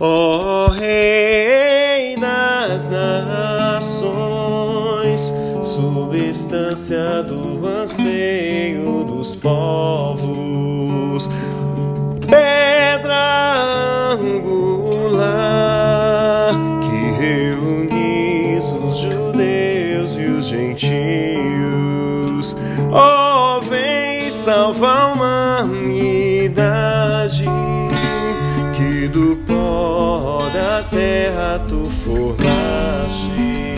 Ó Rei das nações, substância do anseio dos povos, pedra angular que reunis os judeus e os gentios. Ó, vem salvar a humanidade do pó da terra tu formaste.